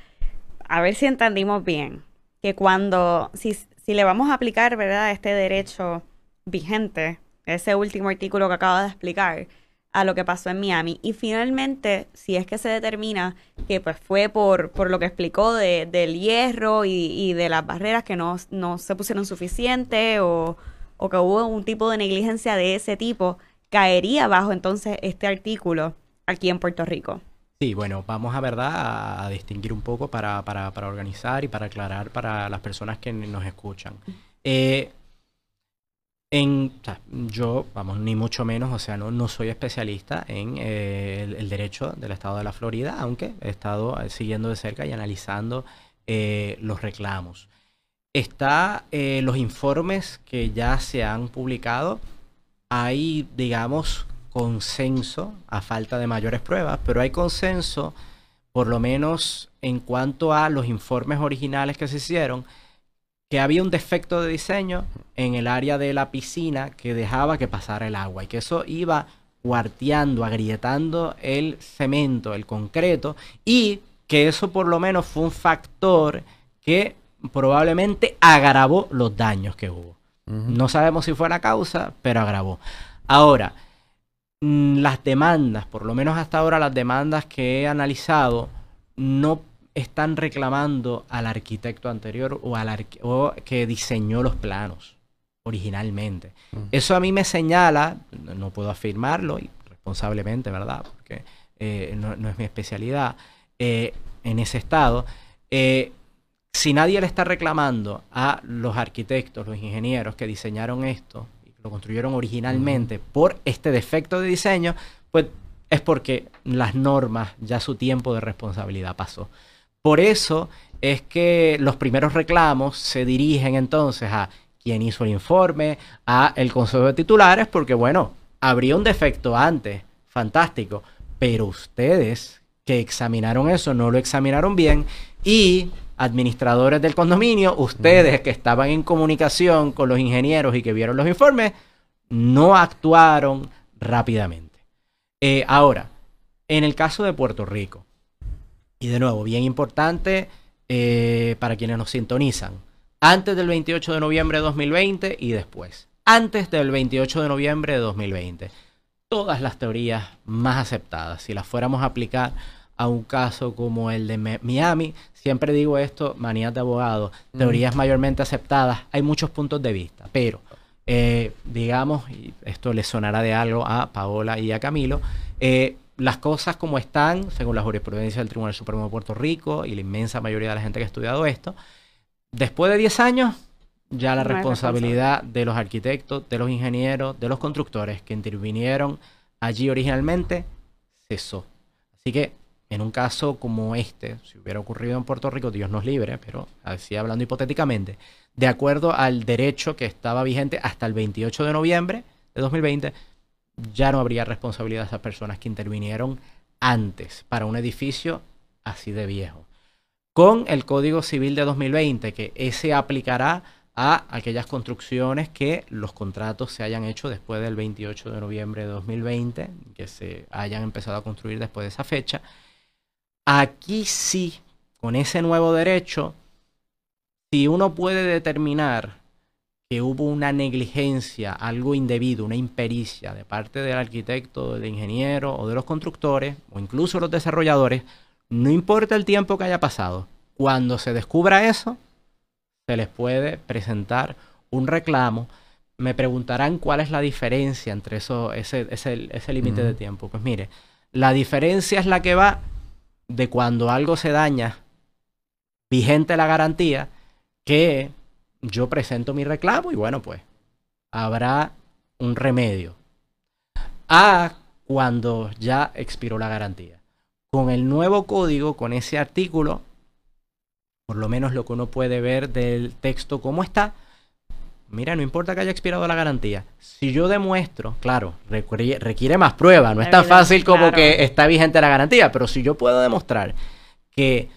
a ver si entendimos bien que cuando si, si le vamos a aplicar, ¿verdad?, este derecho vigente, ese último artículo que acaba de explicar, a lo que pasó en Miami. Y finalmente, si es que se determina que pues fue por, por lo que explicó de, del hierro y, de las barreras que no, no se pusieron suficiente o, o, que hubo un tipo de negligencia de ese tipo, caería bajo entonces este artículo aquí en Puerto Rico. Sí, bueno, vamos a verdad a, distinguir un poco para, para, para, organizar y para aclarar para las personas que nos escuchan. Eh, en, yo, vamos, ni mucho menos, o sea, no, no soy especialista en eh, el, derecho del estado de la Florida, aunque he estado eh, siguiendo de cerca y analizando eh, los reclamos. Está los informes que ya se han publicado. Hay, digamos, consenso a falta de mayores pruebas, pero hay consenso, por lo menos en cuanto a los informes originales que se hicieron, que había un defecto de diseño en el área de la piscina que dejaba que pasara el agua y que eso iba cuarteando, agrietando el cemento, el concreto y que eso por lo menos fue un factor que probablemente agravó los daños que hubo. No sabemos si fue la causa, pero agravó. Ahora, las demandas, por lo menos hasta ahora las demandas que he analizado, no están reclamando al arquitecto anterior o, al o que diseñó los planos originalmente. Mm. Eso a mí me señala, no puedo afirmarlo y responsablemente, ¿verdad? Porque eh, no, es mi especialidad eh, en ese estado. Eh, si nadie le está reclamando a los arquitectos, los ingenieros que diseñaron esto lo construyeron originalmente por este defecto de diseño, pues es porque las normas, ya su tiempo de responsabilidad pasó. Por eso es que los primeros reclamos se dirigen entonces a quien hizo el informe, a el consejo de titulares, porque bueno, habría un defecto antes, fantástico, pero ustedes que examinaron eso no lo examinaron bien y administradores del condominio, ustedes que estaban en comunicación con los ingenieros y que vieron los informes, no actuaron rápidamente. Eh, ahora, en el caso de Puerto Rico, y de nuevo, bien importante eh, para quienes nos sintonizan. Antes del 28 de noviembre de 2020 y después. Antes del 28 de noviembre de 2020. Todas las teorías más aceptadas, si las fuéramos a aplicar a un caso como el de Miami, siempre digo esto, manías de abogado, mm. teorías mayormente aceptadas, hay muchos puntos de vista, pero eh, digamos, y esto le sonará de algo a Paola y a Camilo, eh, las cosas como están, según la jurisprudencia del Tribunal Supremo de Puerto Rico y la inmensa mayoría de la gente que ha estudiado esto, después de 10 años, ya la responsabilidad de los arquitectos, de los ingenieros, de los constructores que intervinieron allí originalmente cesó. Así que en un caso como este, si hubiera ocurrido en Puerto Rico, Dios nos libre, pero así hablando hipotéticamente, de acuerdo al derecho que estaba vigente hasta el 28 de noviembre de 2020, ya no habría responsabilidad de esas personas que intervinieron antes para un edificio así de viejo. Con el Código Civil de 2020, que ese aplicará a aquellas construcciones que los contratos se hayan hecho después del 28 de noviembre de 2020, que se hayan empezado a construir después de esa fecha. Aquí sí, con ese nuevo derecho, si uno puede determinar que hubo una negligencia, algo indebido, una impericia de parte del arquitecto, del ingeniero o de los constructores o incluso los desarrolladores, no importa el tiempo que haya pasado, cuando se descubra eso, se les puede presentar un reclamo. Me preguntarán cuál es la diferencia entre eso, ese, ese, límite de tiempo. Pues mire, la diferencia es la que va de cuando algo se daña vigente la garantía que yo presento mi reclamo y bueno, pues habrá un remedio. A cuando ya expiró la garantía. Con el nuevo código, con ese artículo, por lo menos lo que uno puede ver del texto como está, mira, no importa que haya expirado la garantía. Si yo demuestro, claro, requiere, más prueba, no es tan fácil como que está vigente la garantía, pero si yo puedo demostrar que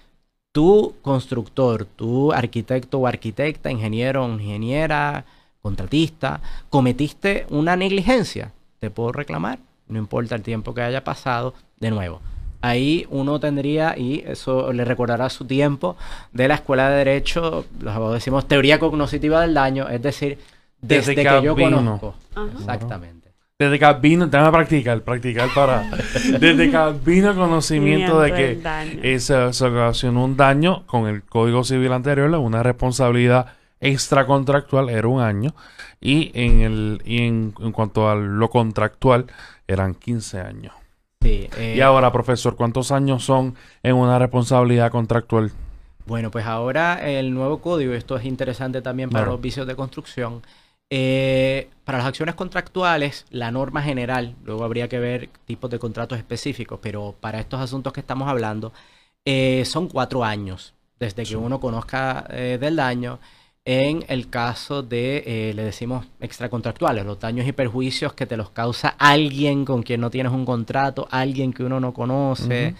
tu constructor, tu arquitecto o arquitecta, ingeniero o ingeniera, contratista, cometiste una negligencia, te puedo reclamar, no importa el tiempo que haya pasado, de nuevo. Ahí uno tendría, y eso le recordará su tiempo, de la escuela de Derecho, los abogados decimos teoría cognoscitiva del daño, es decir, desde, que yo conozco. Exactamente. Desde que vino, déjame practicar, practicar para. desde que vino conocimiento de que se, se, ocasionó un daño con el Código Civil anterior, una responsabilidad extracontractual era un año y en el y en, cuanto a lo contractual eran 15 años. Sí, y eh, ahora, profesor, ¿cuántos años son en una responsabilidad contractual? Bueno, pues ahora el nuevo código, esto es interesante también para los vicios de construcción, eh, para las acciones contractuales, la norma general, luego habría que ver tipos de contratos específicos, pero para estos asuntos que estamos hablando, eh, son cuatro años desde que uno conozca del daño. En el caso de, le decimos extracontractuales, los daños y perjuicios que te los causa alguien con quien no tienes un contrato, alguien que uno no conoce,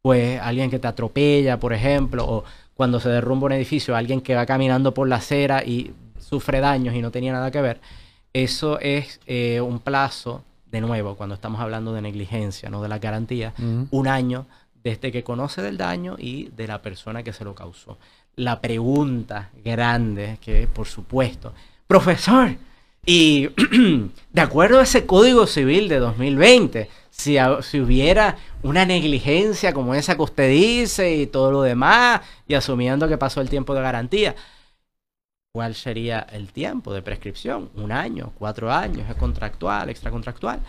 pues alguien que te atropella, por ejemplo, o cuando se derrumba un edificio, alguien que va caminando por la acera y sufre daños y no tenía nada que ver, eso es eh, un plazo, de nuevo, cuando estamos hablando de negligencia, no de la garantía, un año desde que conoce del daño y de la persona que se lo causó. La pregunta grande, que por supuesto, profesor, y de acuerdo a ese Código Civil de 2020, si, si, hubiera una negligencia como esa que usted dice y todo lo demás, y asumiendo que pasó el tiempo de garantía, cuál sería el tiempo de prescripción, un año, cuatro años, es contractual, extracontractual.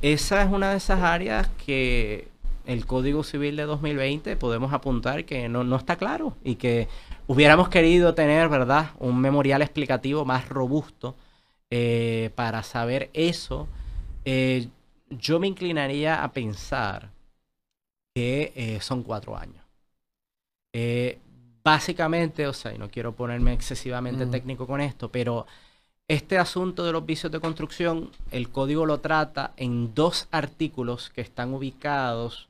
Esa es una de esas áreas que el Código Civil de 2020 podemos apuntar que no, está claro y que hubiéramos querido tener, ¿verdad?, un memorial explicativo más robusto eh, para saber eso. Eh, yo me inclinaría a pensar que eh, son cuatro años. Básicamente, o sea, y no quiero ponerme excesivamente mm. técnico con esto, pero este asunto de los vicios de construcción, el código lo trata en dos artículos que están ubicados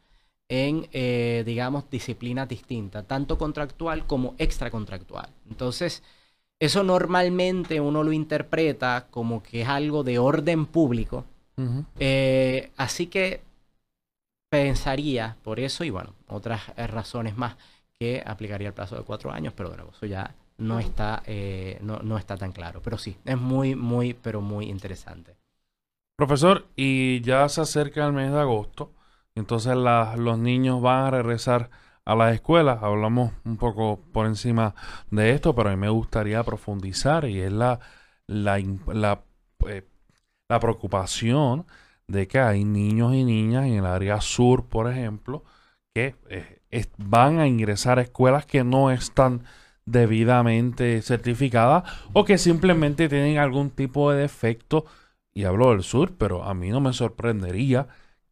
en, eh, digamos, disciplinas distintas, tanto contractual como extracontractual. Entonces, eso normalmente uno lo interpreta como que es algo de orden público. Eh, así que pensaría, por eso y bueno, otras razones más, que aplicaría el plazo de cuatro años, pero bueno, eso ya no está, eh, no, está tan claro. Pero sí, es muy, muy, pero muy interesante. Profesor, y ya se acerca el mes de agosto, entonces los niños van a regresar a las escuelas. Hablamos un poco por encima de esto, pero a mí me gustaría profundizar y es la, la, la, eh, la preocupación de que hay niños y niñas en el área sur, por ejemplo, que eh, van a ingresar a escuelas que no están debidamente certificadas o que simplemente tienen algún tipo de defecto. Y hablo del sur, pero a mí no me sorprendería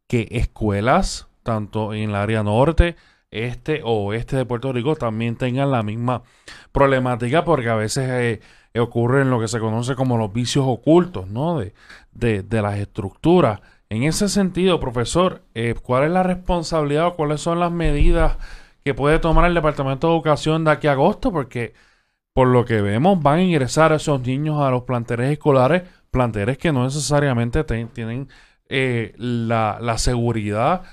que escuelas, tanto en el área norte, este o oeste de Puerto Rico, también tengan la misma problemática porque a veces eh, ocurren lo que se conoce como los vicios ocultos, ¿no? De, de, de las estructuras en ese sentido, profesor, eh, ¿cuál es la responsabilidad o cuáles son las medidas que puede tomar el Departamento de Educación de aquí a agosto? Porque por lo que vemos van a ingresar esos niños a los planteles escolares, planteles que no necesariamente tienen eh, la, la, seguridad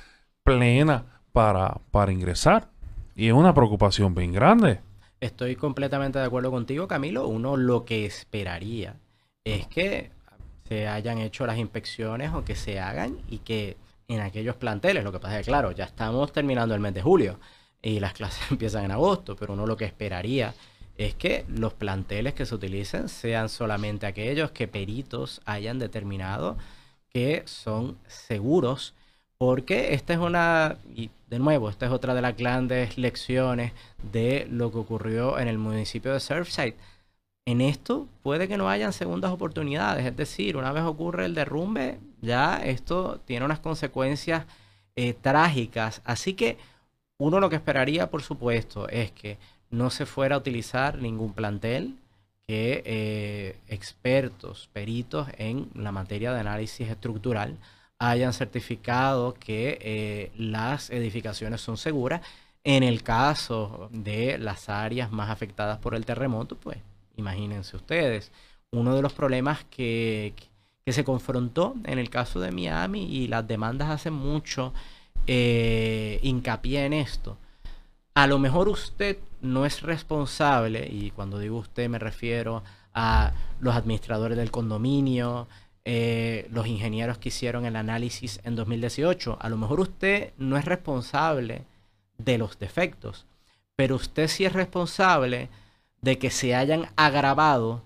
plena para, para ingresar. Y es una preocupación bien grande. estoy completamente de acuerdo contigo, Camilo. Uno lo que esperaría es que se hayan hecho las inspecciones o que se hagan y que en aquellos planteles, lo que pasa es que, claro, ya estamos terminando el mes de julio y las clases empiezan en agosto, pero uno lo que esperaría es que los planteles que se utilicen sean solamente aquellos que peritos hayan determinado que son seguros, porque esta es una, y de nuevo, esta es otra de las grandes lecciones de lo que ocurrió en el municipio de Surfside. En esto puede que no hayan segundas oportunidades, es decir, una vez ocurre el derrumbe, ya esto tiene unas consecuencias eh, trágicas, así que uno lo que esperaría, por supuesto, es que no se fuera a utilizar ningún plantel, que eh, expertos, peritos en la materia de análisis estructural hayan certificado que eh, las edificaciones son seguras. En el caso de las áreas más afectadas por el terremoto, pues imagínense ustedes, uno de los problemas que, que se confrontó en el caso de Miami y las demandas hacen mucho eh, hincapié en esto. A lo mejor usted no es responsable, y cuando digo usted me refiero a los administradores del condominio, eh, los ingenieros que hicieron el análisis en 2018. A lo mejor usted no es responsable de los defectos, pero usted sí es responsable de que se hayan agravado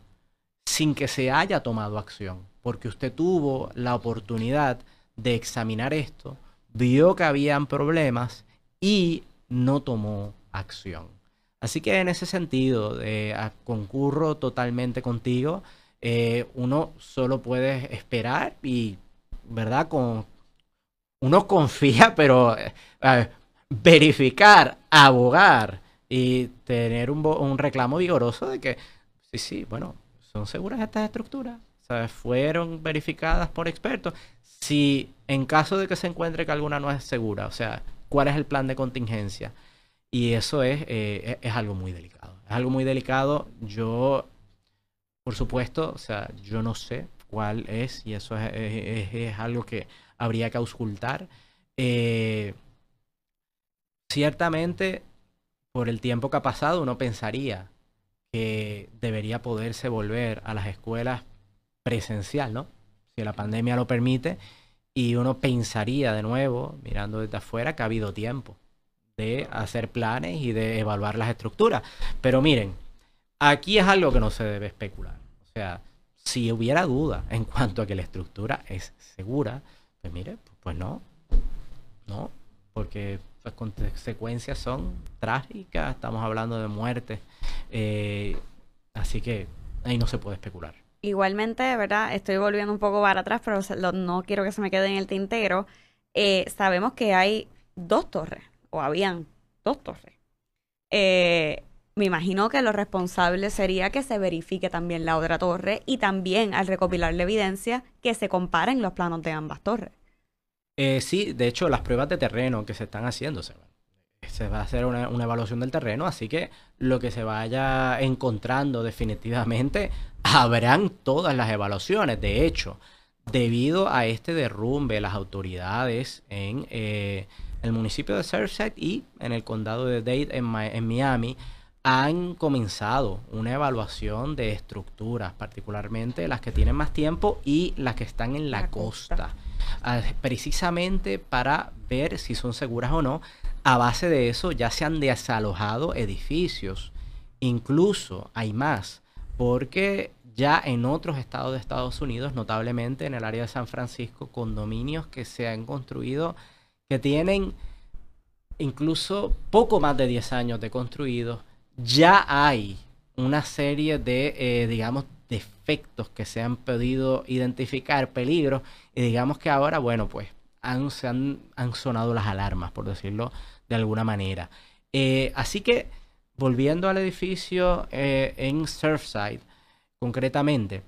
sin que se haya tomado acción, porque usted tuvo la oportunidad de examinar esto, vio que habían problemas y no tomó acción. Así que en ese sentido, eh, concurro totalmente contigo. Eh, uno solo puede esperar y, ¿verdad? Con, uno confía, pero eh, verificar, abogar y tener un, un, reclamo vigoroso de que, sí, sí, bueno, son seguras estas estructuras. fueron verificadas por expertos. Si en caso de que se encuentre que alguna no es segura, o sea, ¿cuál es el plan de contingencia? Y eso es, eh, es, algo muy delicado. Es algo muy delicado. Yo, por supuesto, o sea, yo no sé cuál es y eso es, es algo que habría que auscultar. Eh, ciertamente, por el tiempo que ha pasado, uno pensaría que debería poderse volver a las escuelas presencial, ¿no? Si la pandemia lo permite. Y uno pensaría de nuevo, mirando desde afuera, que ha habido tiempo de hacer planes y de evaluar las estructuras. Pero miren, aquí es algo que no se debe especular. O sea, si hubiera duda en cuanto a que la estructura es segura, pues mire, pues no, no, porque las consecuencias son trágicas, estamos hablando de muerte, eh, así que ahí no se puede especular. Igualmente, ¿verdad? Estoy volviendo un poco para atrás, pero no quiero que se me quede en el tintero. Eh, sabemos que hay dos torres o habían dos torres. Eh, me imagino que lo responsable sería que se verifique también la otra torre y también al recopilar la evidencia que se comparen los planos de ambas torres. Eh, sí, de hecho las pruebas de terreno que se están haciendo se, se va a hacer una, una, evaluación del terreno, así que lo que se vaya encontrando definitivamente habrán todas las evaluaciones. De hecho, debido a este derrumbe, las autoridades en eh, el municipio de Surfside y en el condado de Dade, en, Miami, han comenzado una evaluación de estructuras, particularmente las que tienen más tiempo y las que están en la, costa, ah, precisamente para ver si son seguras o no. A base de eso ya se han desalojado edificios, incluso hay más, porque ya en otros estados de Estados Unidos, notablemente en el área de San Francisco, condominios que se han construido que tienen incluso poco más de 10 años de construidos, ya hay una serie de, eh, digamos, defectos que se han podido identificar, peligros, y digamos que ahora, bueno, pues han, se han, sonado las alarmas, por decirlo de alguna manera. Eh, así que, volviendo al edificio eh, en Surfside, concretamente,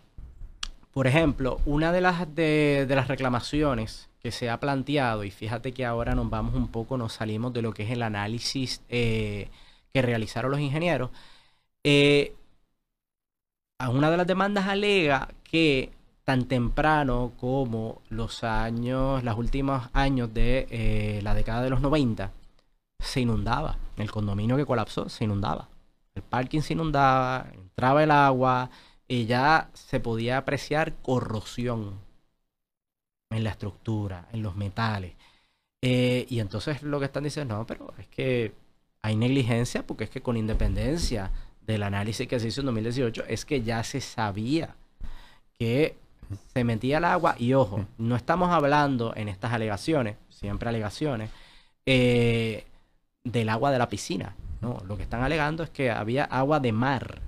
por ejemplo, una de las, de las reclamaciones que se ha planteado, y fíjate que ahora nos vamos un poco, nos salimos de lo que es el análisis eh, que realizaron los ingenieros, eh, una de las demandas alega que tan temprano como los años, los últimos años de la década de los 90, se inundaba. El condominio que colapsó se inundaba. El parking se inundaba, entraba el agua y ya se podía apreciar corrosión en la estructura, en los metales. Eh, y entonces lo que están diciendo, no, pero es que hay negligencia porque es que con independencia del análisis que se hizo en 2018 es que ya se sabía que se metía el agua y ojo, no estamos hablando en estas alegaciones, siempre alegaciones, eh, del agua de la piscina. No, lo que están alegando es que había agua de mar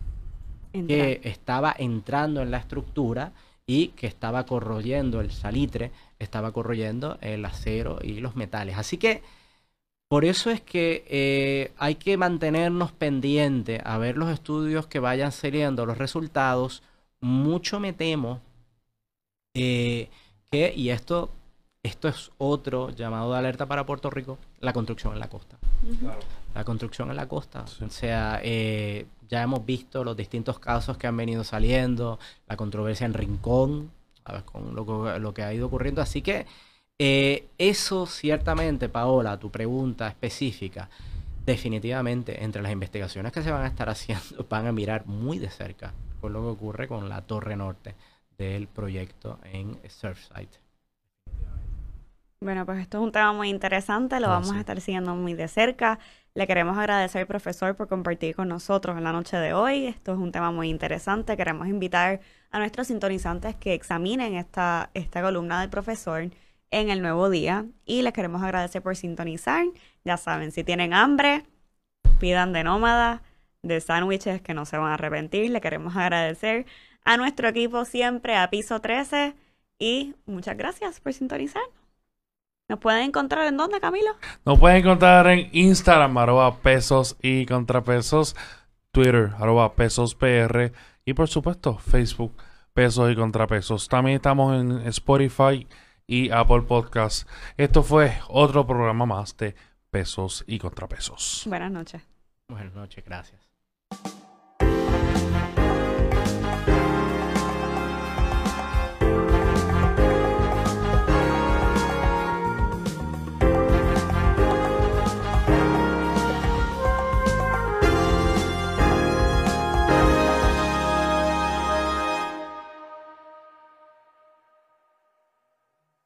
que estaba entrando en la estructura y que estaba corroyendo el salitre, estaba corroyendo el acero y los metales. Así que por eso es que eh, hay que mantenernos pendientes a ver los estudios que vayan saliendo, los resultados. Mucho me temo eh, que, y esto, esto es otro llamado de alerta para Puerto Rico, la construcción en la costa. La construcción en la costa. O sea, eh, ya hemos visto los distintos casos que han venido saliendo, la controversia en Rincón, ¿sabes? con lo, lo que ha ido ocurriendo. Así que eh, eso ciertamente, Paola, tu pregunta específica, definitivamente entre las investigaciones que se van a estar haciendo van a mirar muy de cerca con lo que ocurre con la torre norte del proyecto en Surfside. Bueno, pues esto es un tema muy interesante, lo ah, vamos a estar siguiendo muy de cerca. Le queremos agradecer al profesor por compartir con nosotros en la noche de hoy. Esto es un tema muy interesante. Queremos invitar a nuestros sintonizantes que examinen esta, esta columna del profesor en el nuevo día. Y les queremos agradecer por sintonizar. Ya saben, si tienen hambre, pidan de nómada, de sándwiches que no se van a arrepentir. Le queremos agradecer a nuestro equipo siempre, a Piso 13. Y muchas gracias por sintonizar. ¿Nos pueden encontrar en dónde, Camilo? Nos pueden encontrar en Instagram, arroba pesos y contrapesos, Twitter, arroba pesos PR y por supuesto Facebook, pesos y contrapesos. También estamos en Spotify y Apple Podcast. Esto fue otro programa más de pesos y contrapesos. Buenas noches. Buenas noches, gracias.